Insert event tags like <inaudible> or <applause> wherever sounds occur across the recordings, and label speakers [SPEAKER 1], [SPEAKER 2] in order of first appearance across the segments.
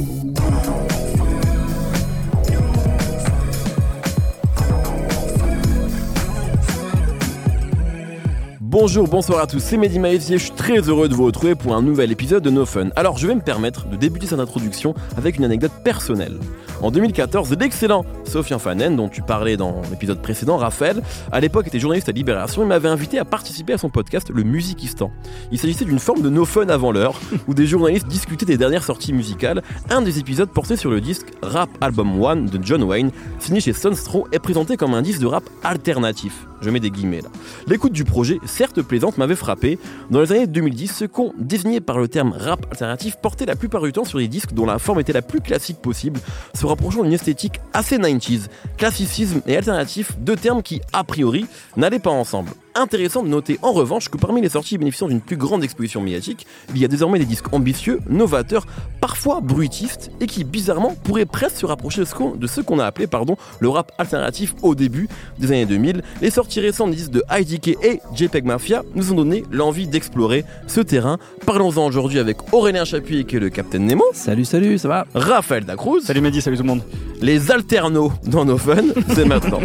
[SPEAKER 1] Show. Bonjour, bonsoir à tous, c'est Mehdi Maïsier, je suis très heureux de vous retrouver pour un nouvel épisode de No Fun. Alors je vais me permettre de débuter cette introduction avec une anecdote personnelle. En 2014, l'excellent Sofian Fanen, dont tu parlais dans l'épisode précédent, Raphaël, à l'époque était journaliste à Libération, il m'avait invité à participer à son podcast Le Musichistan. Il s'agissait d'une forme de No Fun avant l'heure, <laughs> où des journalistes discutaient des dernières sorties musicales. Un des épisodes portait sur le disque Rap Album One de John Wayne, signé chez Sunstro et présenté comme un disque de rap alternatif. Je mets des guillemets là. L'écoute du projet, certes plaisante, m'avait frappé. Dans les années 2010, ce qu'on désignait par le terme rap alternatif portait la plupart du temps sur des disques dont la forme était la plus classique possible, se rapprochant d'une esthétique assez 90s. Classicisme et alternatif, deux termes qui, a priori, n'allaient pas ensemble. Intéressant de noter en revanche que parmi les sorties bénéficiant d'une plus grande exposition médiatique, il y a désormais des disques ambitieux, novateurs, parfois bruitistes et qui bizarrement pourraient presque se rapprocher de ce qu'on a appelé pardon, le rap alternatif au début des années 2000. Les sorties récentes des disques de IDK et JPEG Mafia nous ont donné l'envie d'explorer ce terrain. Parlons-en aujourd'hui avec Aurélien Chapuis qui est le Capitaine Nemo.
[SPEAKER 2] Salut, salut, ça va?
[SPEAKER 1] Raphaël Dacruz.
[SPEAKER 3] Salut Mehdi, salut tout le monde.
[SPEAKER 1] Les alternos dans nos fun, c'est <laughs> maintenant.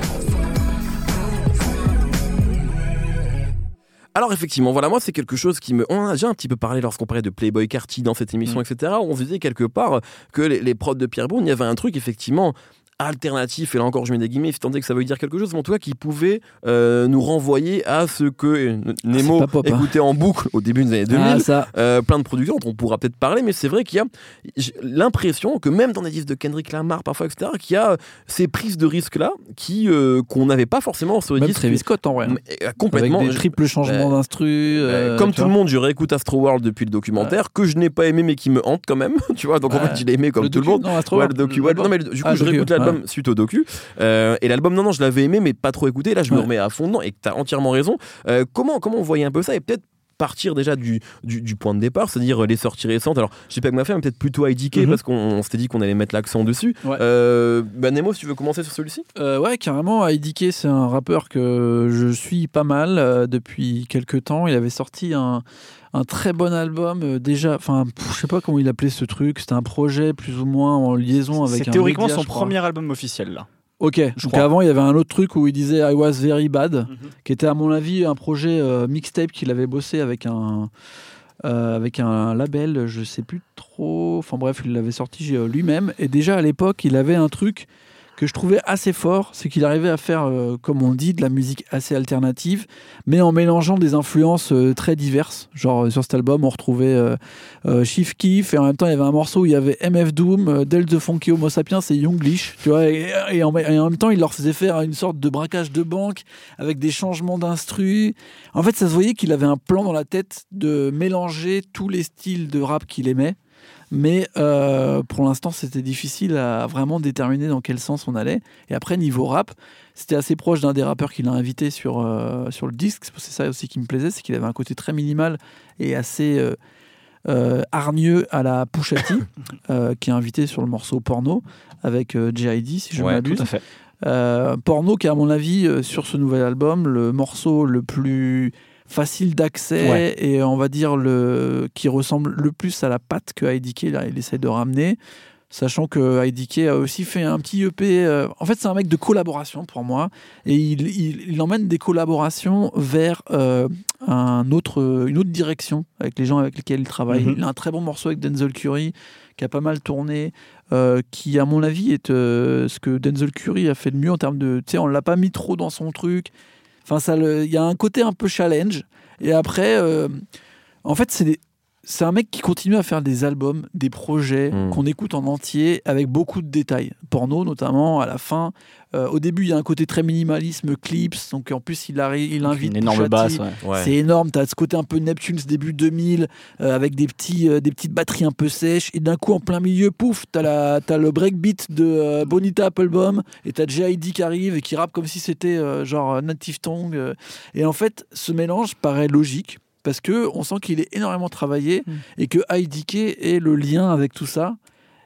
[SPEAKER 1] Alors effectivement, voilà, moi c'est quelque chose qui me... On a déjà un petit peu parlé lorsqu'on parlait de Playboy Carty dans cette émission, etc. Où on se disait quelque part que les, les prods de Pierre Brown, il y avait un truc effectivement alternatif, et là encore je mets des guillemets, si tant que ça veut dire quelque chose, mais en tout cas qui pouvait euh, nous renvoyer à ce que euh, Nemo
[SPEAKER 2] pop, hein.
[SPEAKER 1] écoutait en boucle au début des années 2000.
[SPEAKER 2] Ah, ça.
[SPEAKER 1] Euh, plein de productions dont on pourra peut-être parler, mais c'est vrai qu'il y a l'impression que même dans des disques de Kendrick Lamar parfois, etc., qu'il y a ces prises de risques-là qui, euh, qu'on n'avait pas forcément sur les
[SPEAKER 2] Même
[SPEAKER 1] disques.
[SPEAKER 2] Travis Scott en vrai.
[SPEAKER 1] Euh, complètement.
[SPEAKER 2] Avec des triples changements
[SPEAKER 1] euh,
[SPEAKER 2] d'instru.
[SPEAKER 1] Euh,
[SPEAKER 2] euh,
[SPEAKER 1] comme tout le monde, je réécoute Astro World depuis le documentaire, que je n'ai pas aimé mais qui me hante quand même. <laughs> tu vois, donc en fait, je l'ai aimé comme
[SPEAKER 2] Le
[SPEAKER 1] tout le monde.
[SPEAKER 2] Non, Astro
[SPEAKER 1] Ouais, le docu, non, mais du coup,
[SPEAKER 2] Ah,
[SPEAKER 1] je
[SPEAKER 2] le docu,
[SPEAKER 1] l'album suite au docu. Euh, et l'album, non, non, je l'avais aimé, mais pas trop écouté. Là, je me remets à fond dedans et tu as entièrement raison. Euh, comment, comment on voyait un peu ça et peut-être partir déjà du, du, du point de départ, c'est-à-dire euh, les sorties récentes. Alors, je sais pas que ma femme, peut-être plutôt IDK
[SPEAKER 2] Mhm.
[SPEAKER 1] parce qu'on on s'était dit qu'on allait mettre l'accent dessus.
[SPEAKER 2] Ouais.
[SPEAKER 1] Euh, bah, Nemo, si tu veux commencer sur celui-ci
[SPEAKER 2] Euh, ouais, carrément. IDK, c'est un rappeur que je suis pas mal euh, depuis quelques temps. Il avait sorti un, un très bon album euh, déjà. Enfin, je sais pas comment il appelait ce truc. C'était un projet plus ou moins en liaison avec
[SPEAKER 3] C'est
[SPEAKER 2] un
[SPEAKER 3] théoriquement
[SPEAKER 2] média,
[SPEAKER 3] son
[SPEAKER 2] je
[SPEAKER 3] premier album officiel là.
[SPEAKER 2] Ok. Donc
[SPEAKER 3] crois.
[SPEAKER 2] avant, il y avait un autre truc où il disait I was very bad, qui était à mon avis un projet euh, mixtape qu'il avait bossé avec un euh, avec un label, je sais plus trop. Enfin bref, il l'avait sorti lui-même. Et déjà à l'époque, il avait un truc que je trouvais assez fort, c'est qu'il arrivait à faire, euh, comme on dit, de la musique assez alternative, mais en mélangeant des influences euh, très diverses. Genre euh, sur cet album, on retrouvait Chief Keef, et en même temps, il y avait un morceau où il y avait MF Doom, Del the Funky Homo Sapiens et Younglish, tu vois, et, et en, et en même temps, il leur faisait faire une sorte de braquage de banque avec des changements d'instru. En fait, ça se voyait qu'il avait un plan dans la tête de mélanger tous les styles de rap qu'il aimait. Mais euh, pour l'instant, c'était difficile à vraiment déterminer dans quel sens on allait. Et après, niveau rap, c'était assez proche d'un des rappeurs qu'il a invité sur, euh, sur le disque. C'est ça aussi qui me plaisait, c'est qu'il avait un côté très minimal et assez euh, euh, hargneux à la <laughs> euh, qui est invité sur le morceau Porno avec J.I.D. si je
[SPEAKER 1] Ouais,
[SPEAKER 2] m'abuse.
[SPEAKER 3] Tout à fait.
[SPEAKER 2] Euh, porno qui est à mon avis euh, sur ce nouvel album le morceau le plus facile d'accès
[SPEAKER 3] Ouais.
[SPEAKER 2] et on va dire le qui ressemble le plus à la patte que IDK là, il essaie de ramener sachant que IDK a aussi fait un petit EP euh, en fait c'est un mec de collaboration pour moi et il, il, il emmène des collaborations vers euh, un autre, une autre direction avec les gens avec lesquels il travaille
[SPEAKER 3] Mhm.
[SPEAKER 2] il a un très bon morceau avec Denzel Curry qui a pas mal tourné euh, qui à mon avis est euh, ce que Denzel Curry a fait de mieux en termes de tu sais on l'a pas mis trop dans son truc enfin ça il y a un côté un peu challenge. Et après euh, en fait c'est des- c'est un mec qui continue à faire des albums, des projets
[SPEAKER 1] Mm.
[SPEAKER 2] qu'on écoute en entier avec beaucoup de détails. Porno notamment, à la fin. Euh, au début, il y a un côté très minimalisme, clips. Donc en plus, il, arrive, il invite
[SPEAKER 3] Une énorme basse. ouais.
[SPEAKER 2] C'est énorme, tu as ce côté un peu Neptune ce début 2000 euh, avec des, petits, euh, des petites batteries un peu sèches et d'un coup en plein milieu, pouf, tu as, le breakbeat de Bonita Applebaum et tu as J.I.D. qui arrive et qui rappe comme si c'était genre Native Tongue. et en fait, ce mélange paraît logique parce que on sent qu'il est énormément travaillé
[SPEAKER 3] Mm.
[SPEAKER 2] et que IDK est le lien avec tout ça.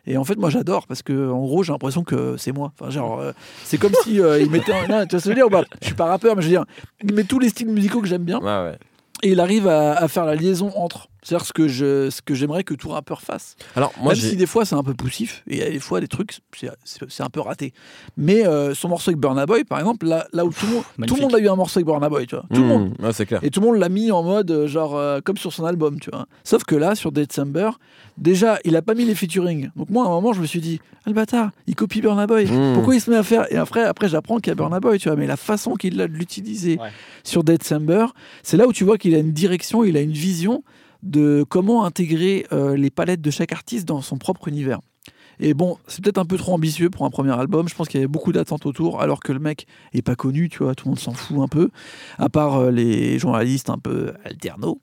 [SPEAKER 2] Et en fait, moi, j'adore parce que, en gros, j'ai l'impression que c'est moi. Enfin, genre, euh, c'est comme si euh, il mettait. un- Non, <laughs> tu vois ce que je veux dire Je suis pas rappeur, mais je veux dire, il met tous les styles musicaux que j'aime bien
[SPEAKER 1] Ouais, ouais.
[SPEAKER 2] et il arrive à, à faire la liaison entre. C'est-à-dire ce que je, ce que j'aimerais que tout rappeur fasse.
[SPEAKER 1] Alors moi,
[SPEAKER 2] Même
[SPEAKER 1] j'ai-
[SPEAKER 2] si des fois c'est un peu poussif et il y a des fois des trucs c'est, c'est- c'est un peu raté. Mais euh, son morceau avec Burna Boy, par exemple, là, là où tout le monde, tout le monde a eu un morceau avec Burna Boy, tu vois. Tout le
[SPEAKER 1] Hmm,
[SPEAKER 2] monde.
[SPEAKER 1] ouais, c'est clair.
[SPEAKER 2] Et tout le monde l'a mis en mode euh, genre euh, comme sur son album, tu vois. Sauf que là, sur December, déjà, il a pas mis les featuring. Donc moi, à un moment, je me suis dit, ah le bâtard, il copie Burna Boy.
[SPEAKER 1] Hmm.
[SPEAKER 2] Pourquoi il se met à faire Et après, après j'apprends qu'il y a Burna Boy, tu vois. Mais la façon qu'il a de l'utiliser
[SPEAKER 3] Ouais.
[SPEAKER 2] sur December, c'est là où tu vois qu'il a une direction, il a une vision de comment intégrer euh, les palettes de chaque artiste dans son propre univers. Et bon, c'est peut-être un peu trop ambitieux pour un premier album. Je pense qu'il y avait beaucoup d'attentes autour, alors que le mec est pas connu, tu vois, tout le monde s'en fout un peu, à part euh, les journalistes un peu alternos.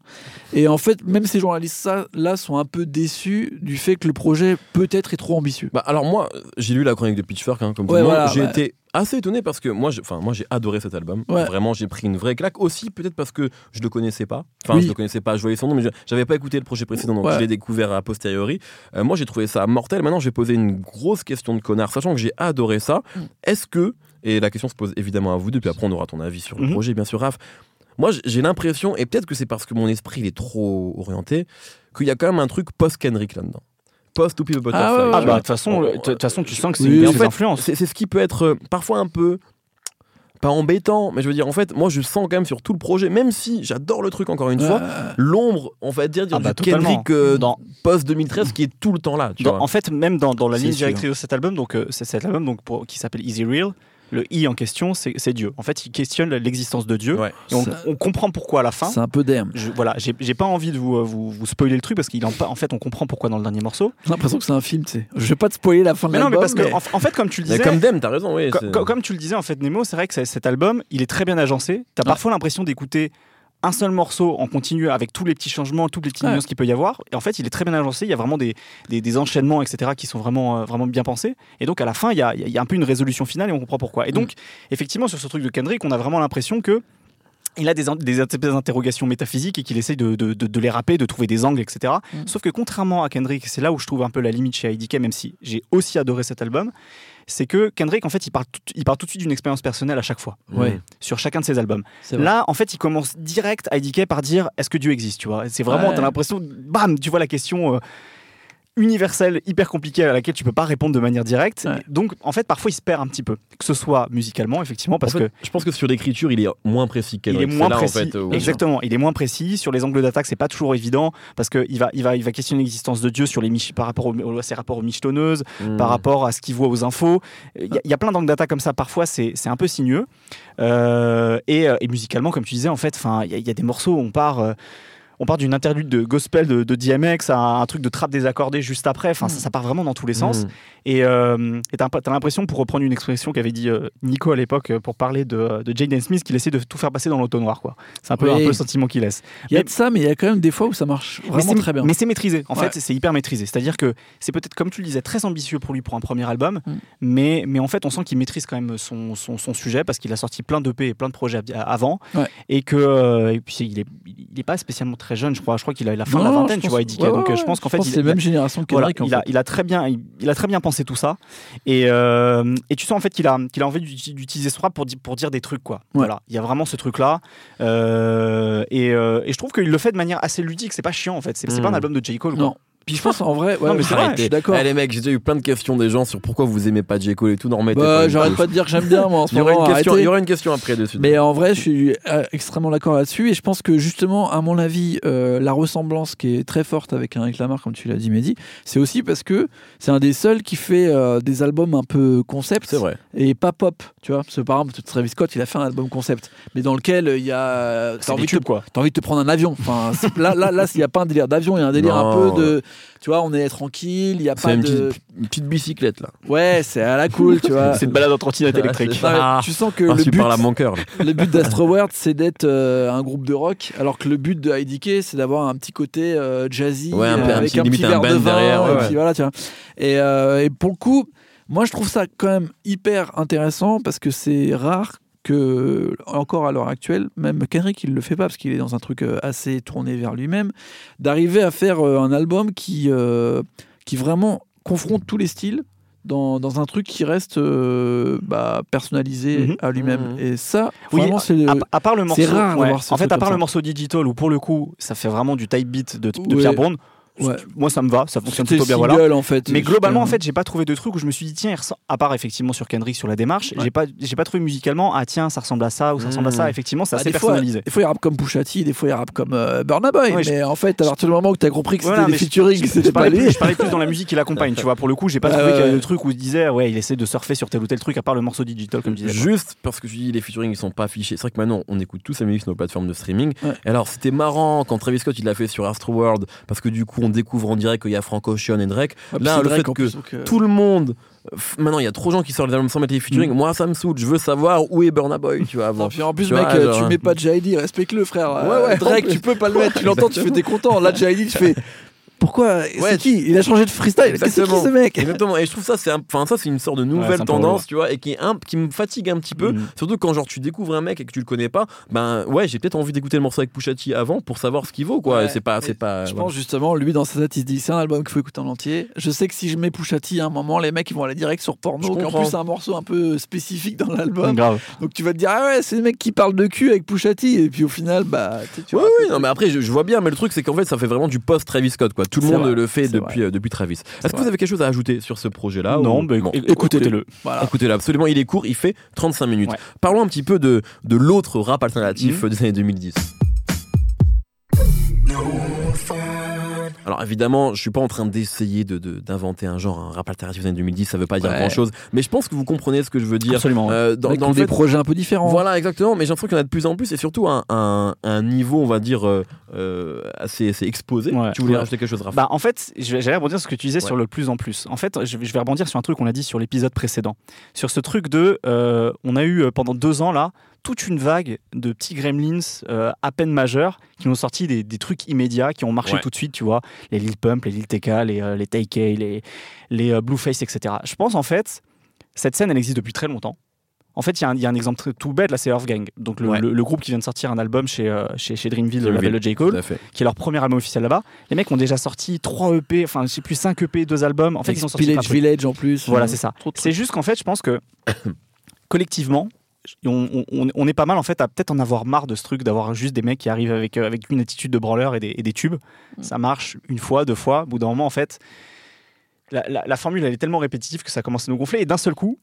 [SPEAKER 2] Et en fait, même ces journalistes-là sont un peu déçus du fait que le projet peut-être est trop ambitieux.
[SPEAKER 1] Bah, alors moi, j'ai lu la chronique de Pitchfork, hein, comme
[SPEAKER 2] Ouais, voilà,
[SPEAKER 1] j'ai
[SPEAKER 2] ouais.
[SPEAKER 1] été assez étonné parce que moi, j'ai- enfin moi, j'ai adoré cet album.
[SPEAKER 2] Ouais.
[SPEAKER 1] Vraiment, j'ai pris une vraie claque. Aussi, peut-être parce que je le connaissais pas. Enfin,
[SPEAKER 2] Oui.
[SPEAKER 1] je le connaissais pas. Je voyais son nom, mais je- j'avais pas écouté le projet précédent, donc
[SPEAKER 2] Ouais.
[SPEAKER 1] je l'ai découvert a posteriori. Euh, moi, j'ai trouvé ça mortel. Maintenant, je vais poser une grosse question de connard, sachant que j'ai adoré ça.
[SPEAKER 2] Mm.
[SPEAKER 1] Est-ce que et la question se pose évidemment à vous deux, puis après on aura ton avis sur le
[SPEAKER 3] Mhm.
[SPEAKER 1] projet, bien sûr, Raph. Moi, j'ai l'impression, et peut-être que c'est parce que mon esprit il est trop orienté, qu'il y a quand même un truc post-Kendrick là-dedans. Post Whoopi the Butterfly.
[SPEAKER 2] Ah ouais, ouais,
[SPEAKER 3] Ah bah de toute façon, toute façon, tu sens que c'est
[SPEAKER 2] Oui,
[SPEAKER 3] une de
[SPEAKER 2] en
[SPEAKER 3] ses
[SPEAKER 1] fait,
[SPEAKER 3] influences.
[SPEAKER 1] C'est c'est ce qui peut être euh, parfois un peu pas embêtant, mais je veux dire en fait, moi je sens quand même sur tout le projet, même si j'adore le truc encore une fois,
[SPEAKER 2] Euh,
[SPEAKER 1] l'ombre, on va dire, dire
[SPEAKER 3] Ah bah,
[SPEAKER 1] du. Kendrick euh,
[SPEAKER 3] Dans-
[SPEAKER 1] post 2013 qui est tout le temps là. Tu
[SPEAKER 3] Dans-
[SPEAKER 1] vois.
[SPEAKER 3] en fait, même dans, dans la
[SPEAKER 2] C'est
[SPEAKER 3] ligne directrice de cet album, donc euh, c'est cet album donc pour, qui s'appelle Easy Real. Le I en question, c'est Dieu. En fait, il questionne l'existence de Dieu.
[SPEAKER 1] Ouais.
[SPEAKER 3] Et on, comprend pourquoi à la fin.
[SPEAKER 2] c'est un peu d'air.
[SPEAKER 3] Je, voilà, j'ai pas envie de vous, euh, vous, vous spoiler le truc parce qu'il en, fait, on comprend pourquoi dans le dernier morceau.
[SPEAKER 2] J'ai l'impression que c'est un film, tu sais. Je vais pas te spoiler la fin de
[SPEAKER 3] Mais non, mais parce que en, en fait, comme tu le
[SPEAKER 1] Mais
[SPEAKER 3] disais,
[SPEAKER 1] comme Dem, t'as raison, oui.
[SPEAKER 3] Co- comme tu le disais en fait Nemo, c'est vrai que cet album, il est très bien agencé. T'as
[SPEAKER 2] Ouais.
[SPEAKER 3] parfois l'impression d'écouter un seul morceau en continu avec tous les petits changements, toutes les petites
[SPEAKER 2] Ouais.
[SPEAKER 3] nuances qu'il peut y avoir. Et en fait, il est très bien agencé. Il y a vraiment des, des, des enchaînements, etc., qui sont vraiment, euh, vraiment bien pensés. Et donc à la fin, il y a, il y a un peu une résolution finale et on comprend pourquoi. Et donc, effectivement, sur ce truc de Kendrick, on a vraiment l'impression que il a des, des, des interrogations métaphysiques et qu'il essaye de, de, de- de les rapper, de trouver des angles, etc.
[SPEAKER 2] Mm.
[SPEAKER 3] Sauf que contrairement à Kendrick, c'est là où je trouve un peu la limite chez IDK, même si j'ai aussi adoré cet album, c'est que Kendrick, en fait, il parle tout, il part tout de suite d'une expérience personnelle à chaque fois,
[SPEAKER 2] Ouais,
[SPEAKER 3] sur chacun de ses albums. Là, en fait, il commence direct IDK par dire est-ce que Dieu existe, tu vois? C'est vraiment,
[SPEAKER 2] Ouais.
[SPEAKER 3] t'as l'impression, bam, tu vois la question. euh, universelle, hyper compliquée à laquelle tu peux pas répondre de manière directe.
[SPEAKER 2] Ouais.
[SPEAKER 3] Donc, en fait, parfois, il se perd un petit peu. Que ce soit musicalement, effectivement, parce
[SPEAKER 1] En fait,
[SPEAKER 3] que
[SPEAKER 1] je pense que sur l'écriture, il est moins précis
[SPEAKER 3] il est moins
[SPEAKER 1] là,
[SPEAKER 3] précis.
[SPEAKER 1] En fait, où-
[SPEAKER 3] Exactement, il est moins précis. Sur les angles d'attaque, c'est pas toujours évident parce qu'il va, il va, il va questionner l'existence de Dieu sur les mich- par rapport au- au- à ses rapports aux michetonneuses,
[SPEAKER 1] Hmm.
[SPEAKER 3] par rapport à ce qu'il voit aux infos. Il y, a- il y a plein d'angles d'attaque comme ça. Parfois, c'est c'est un peu sinueux. Euh, et, euh, et musicalement, comme tu disais, en fait, enfin, il y, a- il y a des morceaux où on part. euh, on part d'une interlude de gospel de, de DMX à un truc de trap désaccordé juste après. Enfin, ça, ça part vraiment dans tous les sens.
[SPEAKER 1] Hmm.
[SPEAKER 3] Et euh, t'as l'impression, pour reprendre une expression qu'avait dit euh, Nico à l'époque euh, pour parler de, de Jaden Smith, qu'il essaie de tout faire passer dans l'autonoir. quoi. C'est un peu,
[SPEAKER 2] Oui.
[SPEAKER 3] un peu le sentiment qu'il laisse.
[SPEAKER 2] Il y a
[SPEAKER 3] mais-
[SPEAKER 2] de ça, mais il y a quand même des fois où ça marche
[SPEAKER 3] Mais
[SPEAKER 2] vraiment
[SPEAKER 3] c'est-
[SPEAKER 2] très bien.
[SPEAKER 3] Mais c'est maîtrisé. En
[SPEAKER 2] Ouais.
[SPEAKER 3] fait, c'est hyper maîtrisé. C'est-à-dire que c'est peut-être, comme tu le disais, très ambitieux pour lui pour un premier album,
[SPEAKER 2] Mm.
[SPEAKER 3] mais, mais en fait, on sent qu'il maîtrise quand même son, son, son sujet parce qu'il a sorti plein d'EP et plein de projets av- avant.
[SPEAKER 2] Ouais.
[SPEAKER 3] Et que euh, et puis il est, il est pas spécialement très jeune, je crois. Je crois qu'il a la fin de la vingtaine, tu vois,
[SPEAKER 2] ouais,
[SPEAKER 3] Donc
[SPEAKER 2] ouais,
[SPEAKER 3] euh, je pense qu'en fait,
[SPEAKER 2] c'est
[SPEAKER 3] il,
[SPEAKER 2] même génération que
[SPEAKER 3] voilà, il, a, il a très bien, il, il a très bien pensé tout ça, et, euh, et tu sens en fait qu'il a, qu'il a envie d'uti- d'utiliser ce rap pour, di- pour dire des trucs quoi.
[SPEAKER 2] Ouais.
[SPEAKER 3] Voilà, il y a vraiment ce truc là, et, euh, et je trouve qu'il le fait de manière assez ludique. C'est pas chiant en fait. C'est pas un album de J Cole. quoi.
[SPEAKER 2] Non. Puis je pense en vrai, ouais,
[SPEAKER 3] Non, mais c'est
[SPEAKER 2] vrai, je suis d'accord.
[SPEAKER 1] Eh, les mecs, j'ai déjà eu plein de questions des gens sur pourquoi vous aimez pas J. Cole et tout. Non, remettez
[SPEAKER 2] Bah,
[SPEAKER 1] pas
[SPEAKER 2] J'arrête pas de dire que j'aime bien moi en <laughs> ce
[SPEAKER 1] Il y, aura
[SPEAKER 2] moment.
[SPEAKER 1] une question, il y aura une question après dessus.
[SPEAKER 2] Mais en vrai, je suis euh, extrêmement d'accord là-dessus. Et je pense que justement, à mon avis, euh, la ressemblance qui est très forte avec Henrik Lamar, comme tu l'as dit, Mehdi, c'est aussi parce que c'est un des seuls qui fait euh, des albums un peu concept
[SPEAKER 1] C'est vrai.
[SPEAKER 2] et pas pop. Tu vois, parce que par exemple, Travis Scott, il a fait un album concept, mais dans lequel euh, il y a. T'as envie, de te-
[SPEAKER 3] quoi.
[SPEAKER 2] t'as envie de te prendre un avion. Enfin, là, là, là, il n'y a pas un délire d'avion, il y a un délire un peu de. Tu vois, on est tranquille, il n'y a pas
[SPEAKER 1] une,
[SPEAKER 2] de.
[SPEAKER 1] petite, une petite bicyclette là.
[SPEAKER 2] Ouais, c'est à la cool, tu vois. <laughs>
[SPEAKER 3] C'est une balade en trottinette électrique.
[SPEAKER 1] Ah.
[SPEAKER 2] tu sens que
[SPEAKER 1] Ah,
[SPEAKER 2] le but,
[SPEAKER 1] mon cœur. <laughs>
[SPEAKER 2] le but <laughs> d'Astroworld, c'est d'être euh, un groupe de rock, alors que le but de IDK, c'est d'avoir un petit côté euh, jazzy,
[SPEAKER 1] Ouais, un
[SPEAKER 2] euh,
[SPEAKER 1] un
[SPEAKER 2] avec
[SPEAKER 1] petit-
[SPEAKER 2] un petit
[SPEAKER 1] un
[SPEAKER 2] verre de vin,
[SPEAKER 1] derrière, ouais,
[SPEAKER 2] et
[SPEAKER 1] ouais.
[SPEAKER 2] puis voilà, tu vois. Et, euh, et pour le coup, moi, je trouve ça quand même hyper intéressant parce que c'est rare que, encore à l'heure actuelle, même Kendrick, il le fait pas parce qu'il est dans un truc euh, assez tourné vers lui-même, d'arriver à faire euh, un album qui, euh, qui vraiment confronte tous les styles dans, dans un truc qui reste euh, bah, personnalisé
[SPEAKER 3] Mhm.
[SPEAKER 2] à lui-même.
[SPEAKER 1] Mhm.
[SPEAKER 2] Et ça,
[SPEAKER 3] Oui,
[SPEAKER 2] vraiment, c'est le-
[SPEAKER 3] à, à part le morceau,
[SPEAKER 2] rare
[SPEAKER 3] ouais. en fait, à part le
[SPEAKER 2] ça.
[SPEAKER 3] morceau digital où pour le coup, ça fait vraiment du type beat de, de
[SPEAKER 2] Ouais.
[SPEAKER 3] Pierre Brown.
[SPEAKER 2] Ouais.
[SPEAKER 3] Moi, ça me va, ça fonctionne plutôt bien. Voilà.
[SPEAKER 2] en fait.
[SPEAKER 3] Mais globalement, en fait, j'ai pas trouvé de truc où je me suis dit tiens, il ressemble- à part effectivement sur Kendrick sur la démarche,
[SPEAKER 2] Ouais.
[SPEAKER 3] j'ai pas, j'ai pas trouvé musicalement ah tiens, ça ressemble à ça ou ça ressemble à ça.
[SPEAKER 1] Mmh.
[SPEAKER 3] Effectivement, c'est
[SPEAKER 2] Bah,
[SPEAKER 3] assez
[SPEAKER 2] des fois,
[SPEAKER 3] personnalisé.
[SPEAKER 2] des fois, il rappe comme Pusha T, des fois, il rappe comme euh, Burna Boy.
[SPEAKER 3] Ouais, je-
[SPEAKER 2] mais en fait, à partir du moment où tu as compris que c'était
[SPEAKER 3] Voilà,
[SPEAKER 2] des featuring,
[SPEAKER 3] Je
[SPEAKER 2] c'était pas
[SPEAKER 3] plus, je parlais plus dans la musique qui l'accompagne, tu vois. Pour le coup, j'ai pas trouvé qu'il y avait de truc où il disait ouais, il essaie de surfer sur tel ou tel truc à part le morceau digital comme je disais. quoi.
[SPEAKER 1] Juste parce que je dis les featuring ils sont pas affichés. C'est vrai que maintenant on écoute tous la musique sur nos plateformes de streaming. Alors c'était marrant quand Travis Scott il l'a fait sur Astroworld parce que du coup on découvre en direct qu'il y a Frank Ocean et Drake.
[SPEAKER 2] Ah,
[SPEAKER 1] Là le
[SPEAKER 2] Drake,
[SPEAKER 1] fait que
[SPEAKER 2] euh,
[SPEAKER 1] tout le monde maintenant il y a trop de gens qui sortent les albums sans mettre les featuring.
[SPEAKER 2] Mm.
[SPEAKER 1] Moi ça me saoule. Je veux savoir où est Burna Boy tu vois avant.
[SPEAKER 2] En plus,
[SPEAKER 1] Tu
[SPEAKER 2] mec,
[SPEAKER 1] vois,
[SPEAKER 2] euh,
[SPEAKER 1] genre,
[SPEAKER 2] tu mets pas JID, respecte-le, frère.
[SPEAKER 1] Ouais, ouais,
[SPEAKER 2] Drake, tu peux pas le mettre, tu l'entends, tu fais des contents. Là, JID, tu fais. Pourquoi C'est
[SPEAKER 1] Ouais,
[SPEAKER 2] qui Il a changé de freestyle. Qu'est-ce que c'est ce mec
[SPEAKER 1] Exactement. Et je trouve ça c'est enfin ça c'est une sorte de nouvelle
[SPEAKER 3] c'est
[SPEAKER 1] tendance tu vois et qui est un qui me fatigue un petit peu.
[SPEAKER 3] Mhm.
[SPEAKER 1] Surtout quand genre tu découvres un mec et que tu le connais pas. Ben ouais j'ai peut-être envie d'écouter le morceau avec Pusha T avant pour savoir ce qu'il vaut quoi.
[SPEAKER 2] Ouais,
[SPEAKER 1] c'est pas c'est pas.
[SPEAKER 2] Je pense justement, lui dans sa tête, il se dit c'est un album qu'il faut écouter en entier. Je sais que si je mets Pusha T à un moment, les mecs ils vont aller direct sur porno, qui en plus c'est un morceau un peu spécifique dans l'album. Donc tu vas te dire ah ouais, c'est le mec qui parle de cul avec Pusha T et puis au final bah tu tu
[SPEAKER 1] Oui, oui, non, mais après, je, je vois bien, mais le truc, c'est qu'en fait, ça fait vraiment du post-Travis Scott, quoi. Tout le monde
[SPEAKER 2] vrai,
[SPEAKER 1] le fait depuis, euh, depuis Travis. Est-ce que
[SPEAKER 2] vrai.
[SPEAKER 1] vous avez quelque chose à ajouter sur ce projet-là
[SPEAKER 3] non,
[SPEAKER 1] ou-
[SPEAKER 3] bah,
[SPEAKER 1] Bon,
[SPEAKER 3] écoutez-le.
[SPEAKER 2] Voilà.
[SPEAKER 1] Écoutez-le, absolument, il est court, il fait 35 minutes.
[SPEAKER 3] Ouais.
[SPEAKER 1] Parlons un petit peu de, de l'autre rap alternatif
[SPEAKER 2] Mhm.
[SPEAKER 1] des années 2010. Alors évidemment, je suis pas en train d'essayer de, de- d'inventer un genre, un rap alternatif des années 2010, ça veut pas dire
[SPEAKER 2] Ouais.
[SPEAKER 1] grand-chose, mais je pense que vous comprenez ce que je veux dire.
[SPEAKER 3] Absolument.
[SPEAKER 1] Euh, dans,
[SPEAKER 2] des
[SPEAKER 1] fait-
[SPEAKER 2] projets un peu différents.
[SPEAKER 1] Voilà, exactement. Mais j'ai l'impression qu'il y en a de plus en plus et surtout un, un, un niveau, on va dire, euh, euh, assez, assez exposé.
[SPEAKER 3] Ouais.
[SPEAKER 1] Tu voulais
[SPEAKER 3] Ouais.
[SPEAKER 1] rajouter quelque chose, Raph
[SPEAKER 3] Bah, en fait, j'allais rebondir sur ce que tu disais sur le plus en plus. En fait, je vais, je vais rebondir sur un truc qu'on a dit sur l'épisode précédent. Sur ce truc de. on a eu pendant deux ans là toute une vague de petits gremlins euh, à peine majeurs qui ont sorti des, des trucs immédiats qui ont marché
[SPEAKER 1] Ouais.
[SPEAKER 3] tout de suite, tu vois. Les Lil Pump, les Lil TK, les, euh, les TK, les, les euh, Blueface, etc. Je pense en fait, cette scène elle existe depuis très longtemps. En fait, il y, a un- il y a un exemple très- tout bête, là, c'est Earth Gang. Donc, le,
[SPEAKER 1] Ouais.
[SPEAKER 3] le- le groupe qui vient de sortir un album chez, euh, chez, chez Dreamville, le label de J. Cole qui est leur premier album officiel là-bas. Les mecs ont déjà sorti 3 EP, enfin je sais plus 5 EP, 2 albums. En fait, ils ont sorti
[SPEAKER 2] Village. Village en plus.
[SPEAKER 3] Voilà, c'est ça. C'est juste qu'en fait, je pense que <coughs> collectivement, on, on- on est pas mal en fait à peut-être en avoir marre de ce truc d'avoir juste des mecs qui arrivent avec, euh, avec une attitude de branleur et des, et des tubes.
[SPEAKER 2] Mm.
[SPEAKER 3] Ça marche une fois, deux fois. Au bout d'un moment, en fait, la, la- la formule elle est tellement répétitive que ça commence à nous gonfler. Et d'un seul coup,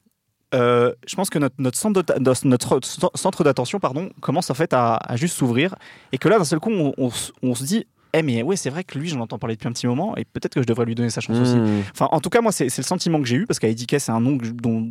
[SPEAKER 3] euh, je pense que notre, notre centre d'attention pardon, commence en fait à, à juste s'ouvrir. Et que là, d'un seul coup, on, on s- on se dit Eh, mais ouais, c'est vrai que lui, j'en entends parler depuis un petit moment et peut-être que je devrais lui donner sa chance aussi.
[SPEAKER 1] Mmh.
[SPEAKER 3] Enfin, en tout cas, moi, c'est le sentiment que j'ai eu parce qu'Eddie c'est un nom que, je- dont-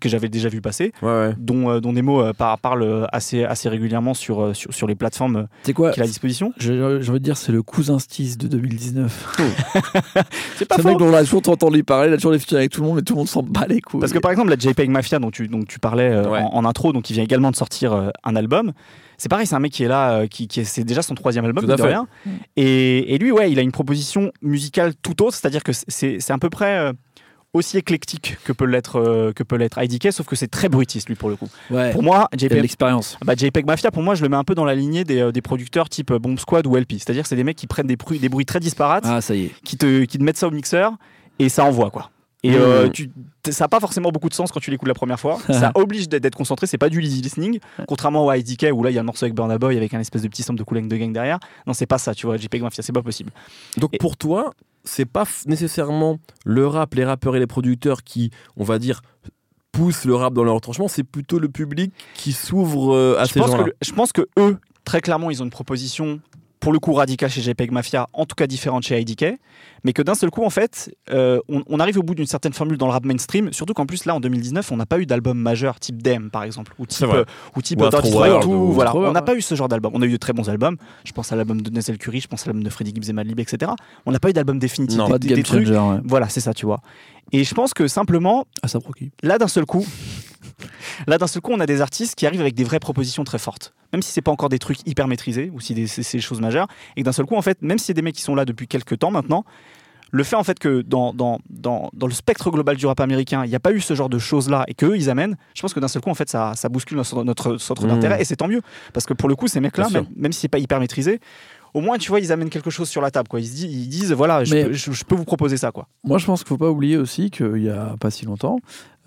[SPEAKER 3] que j'avais déjà vu passer,
[SPEAKER 1] Ouais, ouais.
[SPEAKER 3] dont, euh, dont Nemo euh, par- parle euh, assez, assez régulièrement sur, euh, sur, sur les plateformes
[SPEAKER 2] C'est quoi
[SPEAKER 3] qu'il a à disposition.
[SPEAKER 2] Je- envie de dire, c'est le cousin Stiz de 2019. <laughs>
[SPEAKER 3] C'est pas faux.
[SPEAKER 2] mec dont on a toujours entendu parler, il a toujours des avec tout le monde, mais tout le monde s'en bat les couilles.
[SPEAKER 3] Parce que par exemple, la JPEG Mafia dont tu, dont tu parlais euh,
[SPEAKER 1] Ouais.
[SPEAKER 3] en, en intro, donc il vient également de sortir euh, un album. C'est pareil, c'est un mec qui est là, euh, qui, qui est- c'est déjà son troisième album, de
[SPEAKER 1] fait.
[SPEAKER 3] rien. Et, et lui, ouais, il a une proposition musicale tout autre, c'est-à-dire que c'est c'est à peu près euh, aussi éclectique que peut l'être euh, que peut l'être IDK, sauf que c'est très brutiste lui pour le coup.
[SPEAKER 2] ouais,
[SPEAKER 3] Pour moi, JPEG,
[SPEAKER 2] l'expérience.
[SPEAKER 3] bah, JPEG Mafia, pour moi, je le mets un peu dans la lignée des, euh, des producteurs type Bomb Squad ou LP. C'est-à-dire que c'est des mecs qui prennent des bruits, des bruits très disparates,
[SPEAKER 2] Ah, ça y est.
[SPEAKER 3] qui, te, qui te mettent ça au mixeur et ça envoie quoi. Et
[SPEAKER 1] Mmh.
[SPEAKER 3] euh, tu, t- ça n'a pas forcément beaucoup de sens quand tu l'écoutes la première fois. ça <laughs> oblige d'être concentré, c'est pas du easy listening. Contrairement à IDK où là il y a le morceau avec Burna Boy avec un espèce de petit sample de Cooling de gang derrière. Non, c'est pas ça, tu vois. JPEG Mafia, c'est pas possible.
[SPEAKER 1] Donc
[SPEAKER 3] Et-
[SPEAKER 1] pour toi, c'est pas nécessairement le rap, les rappeurs et les producteurs qui, on va dire, poussent le rap dans leur retranchement, c'est plutôt le public qui s'ouvre euh, à
[SPEAKER 3] je
[SPEAKER 1] ces gens-là.
[SPEAKER 3] je pense que eux, très clairement, ils ont une proposition pour le coup radicale chez JPEG Mafia, en tout cas différente chez IDK, mais que d'un seul coup, en fait, euh, on, on arrive au bout d'une certaine formule dans le rap mainstream, surtout qu'en plus, là, en 2019, on n'a pas eu d'album majeur type Dem, par exemple, ou type, euh, ou type
[SPEAKER 1] Ou
[SPEAKER 3] Dirty ou-
[SPEAKER 1] ou-
[SPEAKER 3] voilà. On n'a pas eu ce genre d'album. On a eu de très bons albums. Je pense à l'album de Denzel Curry, je pense à l'album de Freddie Gibbs et Madlib, etc. On n'a pas eu d'album définitif.
[SPEAKER 1] Non.
[SPEAKER 3] des-
[SPEAKER 2] Pas de
[SPEAKER 3] des-
[SPEAKER 2] game
[SPEAKER 3] des trucs.
[SPEAKER 2] changer, ouais.
[SPEAKER 3] Voilà, c'est ça, tu vois. Et je pense que simplement,
[SPEAKER 2] Ah, ça
[SPEAKER 3] là d'un seul coup, là d'un seul coup, on a des artistes qui arrivent avec des vraies propositions très fortes. Même si c'est pas encore des trucs hyper maîtrisés ou si c'est des choses majeures, et que d'un seul coup, en fait, même si c'est des mecs qui sont là depuis quelques temps maintenant, le fait en fait que dans, dans, dans, dans le spectre global du rap américain, il n'y a pas eu ce genre de choses-là et qu'eux, ils amènent, je pense que d'un seul coup, en fait, ça, ça bouscule notre, notre centre
[SPEAKER 1] Mmh.
[SPEAKER 3] d'intérêt et c'est tant mieux. Parce que pour le coup, ces mecs-là, même, même si c'est pas hyper maîtrisé, au moins, tu vois, ils amènent quelque chose sur la table, quoi. Ils, se disent, ils disent voilà, je, peux, je- je peux vous proposer ça, quoi.
[SPEAKER 2] Moi, je pense qu'il faut pas oublier aussi qu'il y a pas si longtemps,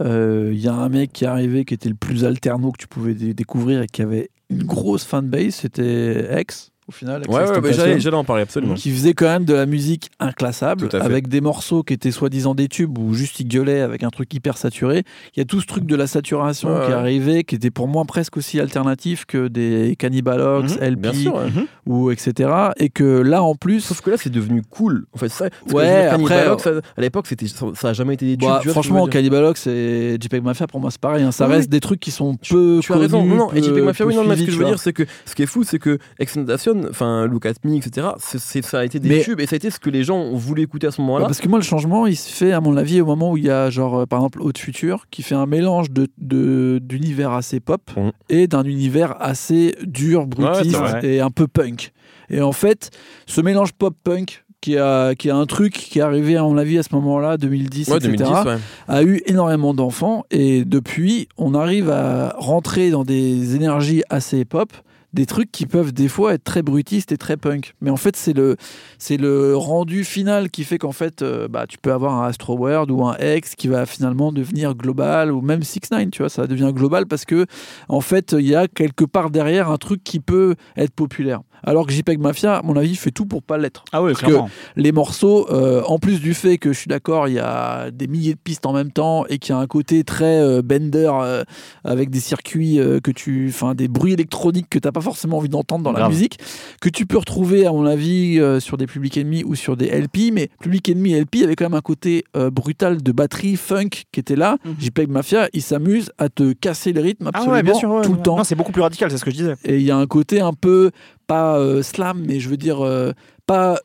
[SPEAKER 2] euh, il y a un mec qui est arrivé qui était le plus alterno que tu pouvais dé- découvrir et qui avait une grosse fanbase, c'était X, au final.
[SPEAKER 1] Ouais, ouais, j'allais en parler absolument.
[SPEAKER 2] qui faisait quand même de la musique inclassable, avec des morceaux qui étaient soi-disant des tubes ou juste il gueulait avec un truc hyper saturé. Il y a tout ce truc de la saturation
[SPEAKER 1] Ouais,
[SPEAKER 2] qui est arrivé, qui était pour moi presque aussi alternatif que des Cannibalox,
[SPEAKER 3] Mhm,
[SPEAKER 2] LP
[SPEAKER 1] sûr.
[SPEAKER 2] ou etc. Et que là, en plus,
[SPEAKER 1] Sauf que là, c'est devenu cool. En fait, ça.
[SPEAKER 2] Ouais, après,
[SPEAKER 1] ça- à l'époque, c'était, ça, a jamais été des tubes.
[SPEAKER 2] Bah, franchement, Cannibalox et JPEG Mafia, pour moi, c'est pareil. hein. Ça
[SPEAKER 1] Oui,
[SPEAKER 2] reste des trucs qui sont peu.
[SPEAKER 1] Tu as raison. Non, non, et JPEG Mafia, oui, non, mais ce que je veux dire, c'est que ce qui est fou, c'est que Extentation, enfin, Look at Me, etc., c'est, ça a été des
[SPEAKER 2] Mais-
[SPEAKER 1] tubes et ça a été ce que les gens voulaient écouter à ce moment-là.
[SPEAKER 2] parce que moi, le changement, il se fait, à mon avis, au moment où il y a, genre, euh, par exemple, Haute Future, qui fait un mélange de, d'univers assez pop et d'un univers assez dur, brutiste et un peu punk. Et en fait, ce mélange pop-punk, qui a, qui a un truc qui est arrivé, à mon avis, à ce moment-là, 2010,
[SPEAKER 1] ouais,
[SPEAKER 2] etc.,
[SPEAKER 1] 2010, ouais.
[SPEAKER 2] a eu énormément d'enfants et depuis on arrive à rentrer dans des énergies assez pop des trucs qui peuvent des fois être très brutistes et très punk. Mais en fait c'est le c'est le rendu final qui fait qu'en fait euh, bah tu peux avoir un Astro World ou un X qui va finalement devenir global ou même 6 9 tu vois ça devient global parce que en fait il y a quelque part derrière un truc qui peut être populaire alors que JPEG Mafia à mon avis fait tout pour pas l'être
[SPEAKER 3] Ah oui,
[SPEAKER 2] Parce que- les morceaux, euh, en plus du fait que je suis d'accord, il y a des milliers de pistes en même temps et qu'il y a un côté très euh, bender euh, avec des circuits que tu, enfin des bruits électroniques que t'as pas forcément envie d'entendre dans la musique, que tu peux retrouver à mon avis sur des Public Enemy ou sur des LP, mais Public Enemy et LP avait quand même un côté brutal de batterie funk qui était là.
[SPEAKER 3] Mhm.
[SPEAKER 2] JPEG Mafia, il s'amuse à te casser le rythme
[SPEAKER 3] Ah
[SPEAKER 2] absolument
[SPEAKER 3] ouais, bien sûr. ouais,
[SPEAKER 2] tout le
[SPEAKER 3] ouais.
[SPEAKER 2] temps.
[SPEAKER 3] C'est beaucoup plus radical, c'est ce que je disais.
[SPEAKER 2] Et il y a un côté un peu, pas euh, slam, mais je veux dire, euh, pas.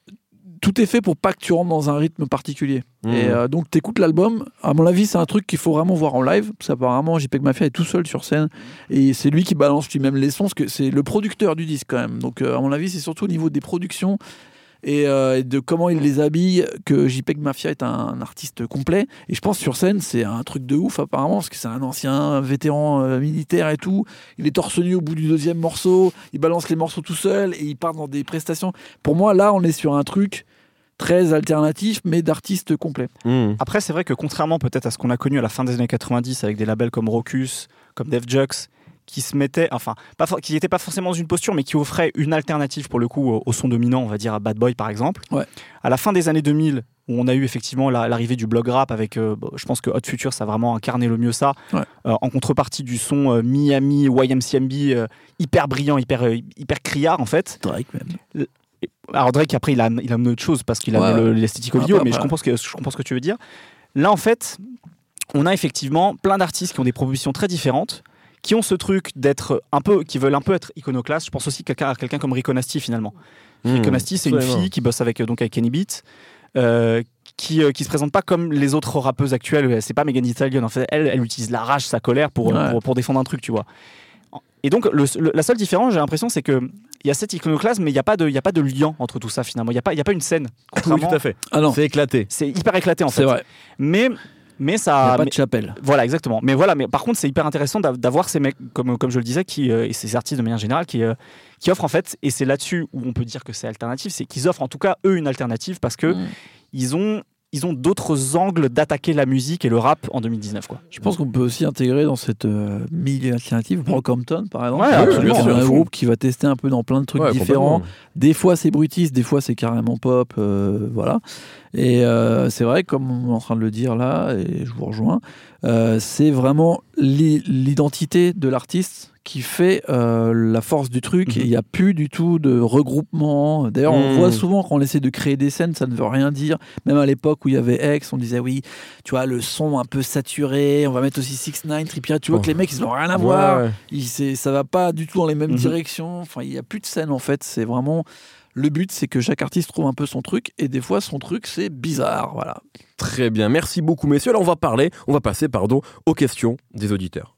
[SPEAKER 2] Tout est fait pour pas que tu rentres dans un rythme particulier.
[SPEAKER 1] Mmh.
[SPEAKER 2] Et euh, donc, t'écoutes l'album. À mon avis, c'est un truc qu'il faut vraiment voir en live. Parce qu'apparemment, JPEG Mafia est tout seul sur scène. Et c'est lui qui balance lui-même les sons. Parce que c'est le producteur du disque, quand même. Donc, euh, à mon avis, c'est surtout au niveau des productions et, euh, et de comment il les habille que JPEG Mafia est un, un artiste complet. Et je pense sur scène, c'est un truc de ouf apparemment, parce que c'est un ancien vétéran euh, militaire et tout. Il est torse nu au bout du deuxième morceau, il balance les morceaux tout seul et il part dans des prestations. Pour moi, là, on est sur un truc très alternatif, mais d'artiste complet.
[SPEAKER 1] Mmh.
[SPEAKER 3] Après, c'est vrai que contrairement peut-être à ce qu'on a connu à la fin des années 90 avec des labels comme Rocus, comme Def Jux, qui se mettaient, enfin, pas, qui n'étaient pas forcément dans une posture, mais qui offraient une alternative pour le coup au, son dominant, on va dire à Bad Boy par exemple.
[SPEAKER 2] Ouais.
[SPEAKER 3] À la fin des années 2000, où on a eu effectivement la- l'arrivée du blog rap avec, euh, je pense que Hot Future, ça a vraiment incarné le mieux ça,
[SPEAKER 2] Ouais.
[SPEAKER 3] Euh, en contrepartie du son euh, Miami, YMCMB, hyper brillant, hyper, hyper criard en fait.
[SPEAKER 2] Drake même.
[SPEAKER 3] Alors Drake après il a il a amené autre chose parce qu'il a
[SPEAKER 2] Ouais,
[SPEAKER 3] l'esthétique
[SPEAKER 2] Ah,
[SPEAKER 3] audio,
[SPEAKER 2] bah,
[SPEAKER 3] mais je
[SPEAKER 2] voilà.
[SPEAKER 3] comprends ce que je comprends ce que tu veux dire. Là en fait, on a effectivement plein d'artistes qui ont des propositions très différentes, qui ont ce truc d'être un peu, qui veulent un peu être iconoclastes. Je pense aussi à quelqu'un comme Rico Nasty finalement.
[SPEAKER 1] Mmh.
[SPEAKER 3] Rico Nasty c'est une fille qui bosse avec euh, donc avec Kenny Beat. euh, qui, euh, qui se présente pas comme les autres rappeuses actuelles, c'est pas Megan Thee Stallion. En fait, elle, elle utilise la rage, sa colère pour,
[SPEAKER 2] Ouais.
[SPEAKER 3] pour, pour défendre un truc, tu vois. Et donc, le- le- la seule différence, j'ai l'impression, c'est que il y a cet iconoclasme, mais il n'y a, pas de- il y a pas de lien entre tout ça finalement. Il n'y a, pas- il y a pas une scène. <laughs>
[SPEAKER 1] Oui, tout à fait.
[SPEAKER 2] Ah non,
[SPEAKER 1] C'est éclaté.
[SPEAKER 3] c'est hyper éclaté en
[SPEAKER 2] c'est
[SPEAKER 3] fait.
[SPEAKER 2] vrai.
[SPEAKER 3] Mais, mais ça.
[SPEAKER 2] a pas
[SPEAKER 3] mais-
[SPEAKER 2] de chapelle.
[SPEAKER 3] voilà, exactement. Mais voilà, mais par contre, c'est hyper intéressant d'av- d'avoir ces mecs, comme, comme je le disais, qui, euh, et ces artistes de manière générale, qui, euh, qui offrent en fait, et c'est là-dessus où on peut dire que c'est alternatif, c'est qu'ils offrent en tout cas, eux, une alternative parce que
[SPEAKER 2] Mm.
[SPEAKER 3] ils ont, ils ont d'autres angles d'attaquer la musique et le rap en 2019. Quoi.
[SPEAKER 2] Je pense qu'on peut aussi intégrer dans cette euh, milieu alternative Brockhampton, par exemple.
[SPEAKER 3] Ouais,
[SPEAKER 2] C'est un groupe qui va tester un peu dans plein de trucs
[SPEAKER 1] Ouais,
[SPEAKER 2] différents. Des fois c'est brutiste, des fois c'est carrément pop, euh, voilà. Et euh, c'est vrai, comme on est en train de le dire là, et je vous rejoins, euh, c'est vraiment l'i- l'identité de l'artiste qui fait euh, la force du truc.
[SPEAKER 3] Mhm.
[SPEAKER 2] Il n'y a plus du tout de regroupement. D'ailleurs, on
[SPEAKER 1] Mhm.
[SPEAKER 2] voit souvent quand on essaie de créer des scènes, ça ne veut rien dire. Même à l'époque où il y avait X, on disait oui, tu vois, le son un peu saturé, on va mettre aussi 6 9 Trippier. Tu vois
[SPEAKER 1] Oh.
[SPEAKER 2] que les mecs, ils n'ont rien à voir.
[SPEAKER 1] Ouais, ouais.
[SPEAKER 2] Il, c'est- ça va pas du tout dans les mêmes
[SPEAKER 3] Mhm.
[SPEAKER 2] directions. Enfin, il n'y a plus de scène en fait. C'est vraiment le but, c'est que chaque artiste trouve un peu son truc. Et des fois, son truc, c'est bizarre. Voilà.
[SPEAKER 1] Très bien, merci beaucoup messieurs. Alors on va parler, on va passer pardon aux questions des auditeurs.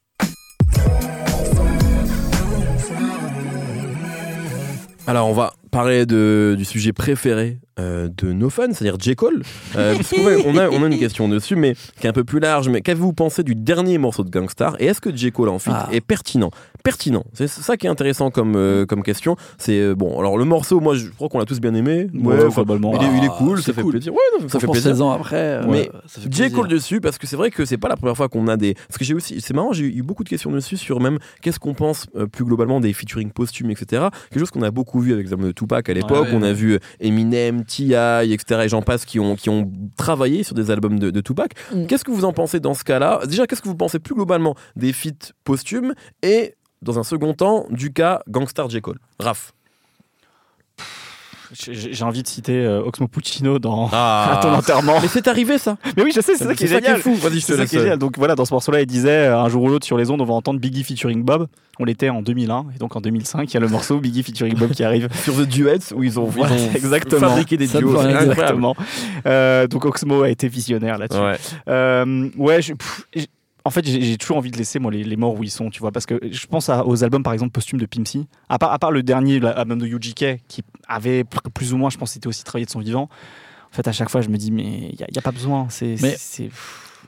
[SPEAKER 1] Alors on va parler du sujet préféré euh, de No Fun, c'est-à-dire J. Cole. Euh, parce qu'on a- on, a, on a une question dessus, mais qui est un peu plus large. Mais qu'avez-vous pensé du dernier morceau de Gangstar Et est-ce que J. Cole en fit
[SPEAKER 2] Ah.
[SPEAKER 1] est pertinent? Pertinent. C'est ça qui est intéressant comme, euh, comme question. C'est bon. Alors le morceau, moi, je crois qu'on l'a tous bien aimé.
[SPEAKER 3] Ouais, globalement.
[SPEAKER 1] il, est, il est
[SPEAKER 2] Ah,
[SPEAKER 1] cool,
[SPEAKER 2] c'est
[SPEAKER 1] ça fait
[SPEAKER 2] cool.
[SPEAKER 1] plaisir. Ouais, non, ça fait plaisir.
[SPEAKER 2] 16 ans après,
[SPEAKER 1] Mais
[SPEAKER 2] fait
[SPEAKER 1] J. Cole dessus parce que c'est vrai que c'est pas la première fois qu'on a des parce que j'ai aussi c'est marrant j'ai eu beaucoup de questions dessus sur même qu'est-ce qu'on pense plus globalement des featuring posthumes etc quelque chose qu'on a beaucoup vu avec de Tupac à l'époque
[SPEAKER 2] ouais.
[SPEAKER 1] on a vu Eminem T.I. etc et j'en passe qui ont qui ont travaillé sur des albums de, de Tupac
[SPEAKER 2] Mm.
[SPEAKER 1] qu'est-ce que vous en pensez dans ce cas-là? Déjà qu'est-ce que vous pensez plus globalement des feats posthumes et dans un second temps du cas Gangstar J. Cole? Raph
[SPEAKER 3] J'ai envie de citer euh, Oxmo Puccino dans
[SPEAKER 1] ah <laughs>
[SPEAKER 3] à ton enterrement.
[SPEAKER 1] mais c'est arrivé ça
[SPEAKER 3] Mais oui, je sais, c'est ça qui est génial.
[SPEAKER 1] fou vas-y je te
[SPEAKER 3] C'est ça
[SPEAKER 1] laisse
[SPEAKER 3] qui est génial. Donc voilà, dans ce morceau-là, il disait euh, un jour ou l'autre sur les ondes, on va entendre Biggie featuring Bob. On l'était en 2001 et donc en 2005, il y a le morceau <laughs> Biggie featuring Bob qui arrive.
[SPEAKER 1] sur The Duets où ils ont, ils
[SPEAKER 3] Voilà,
[SPEAKER 1] ont
[SPEAKER 3] exactement.
[SPEAKER 1] fabriqué des
[SPEAKER 2] Ça
[SPEAKER 1] duos.
[SPEAKER 3] Exactement. Euh, donc Oxmo a été visionnaire là-dessus.
[SPEAKER 1] Ouais.
[SPEAKER 3] Euh, ouais, je- pff, en fait, j'ai toujours envie de laisser moi les, les morts où ils sont, tu vois, parce que je pense à- aux albums par exemple posthumes de Pimp C. À part, à part le dernier l'album de UGK qui avait plus ou moins, je pense, c'était aussi travaillé de son vivant. En fait, à chaque fois, je me dis mais il y, a- pas besoin. C'est-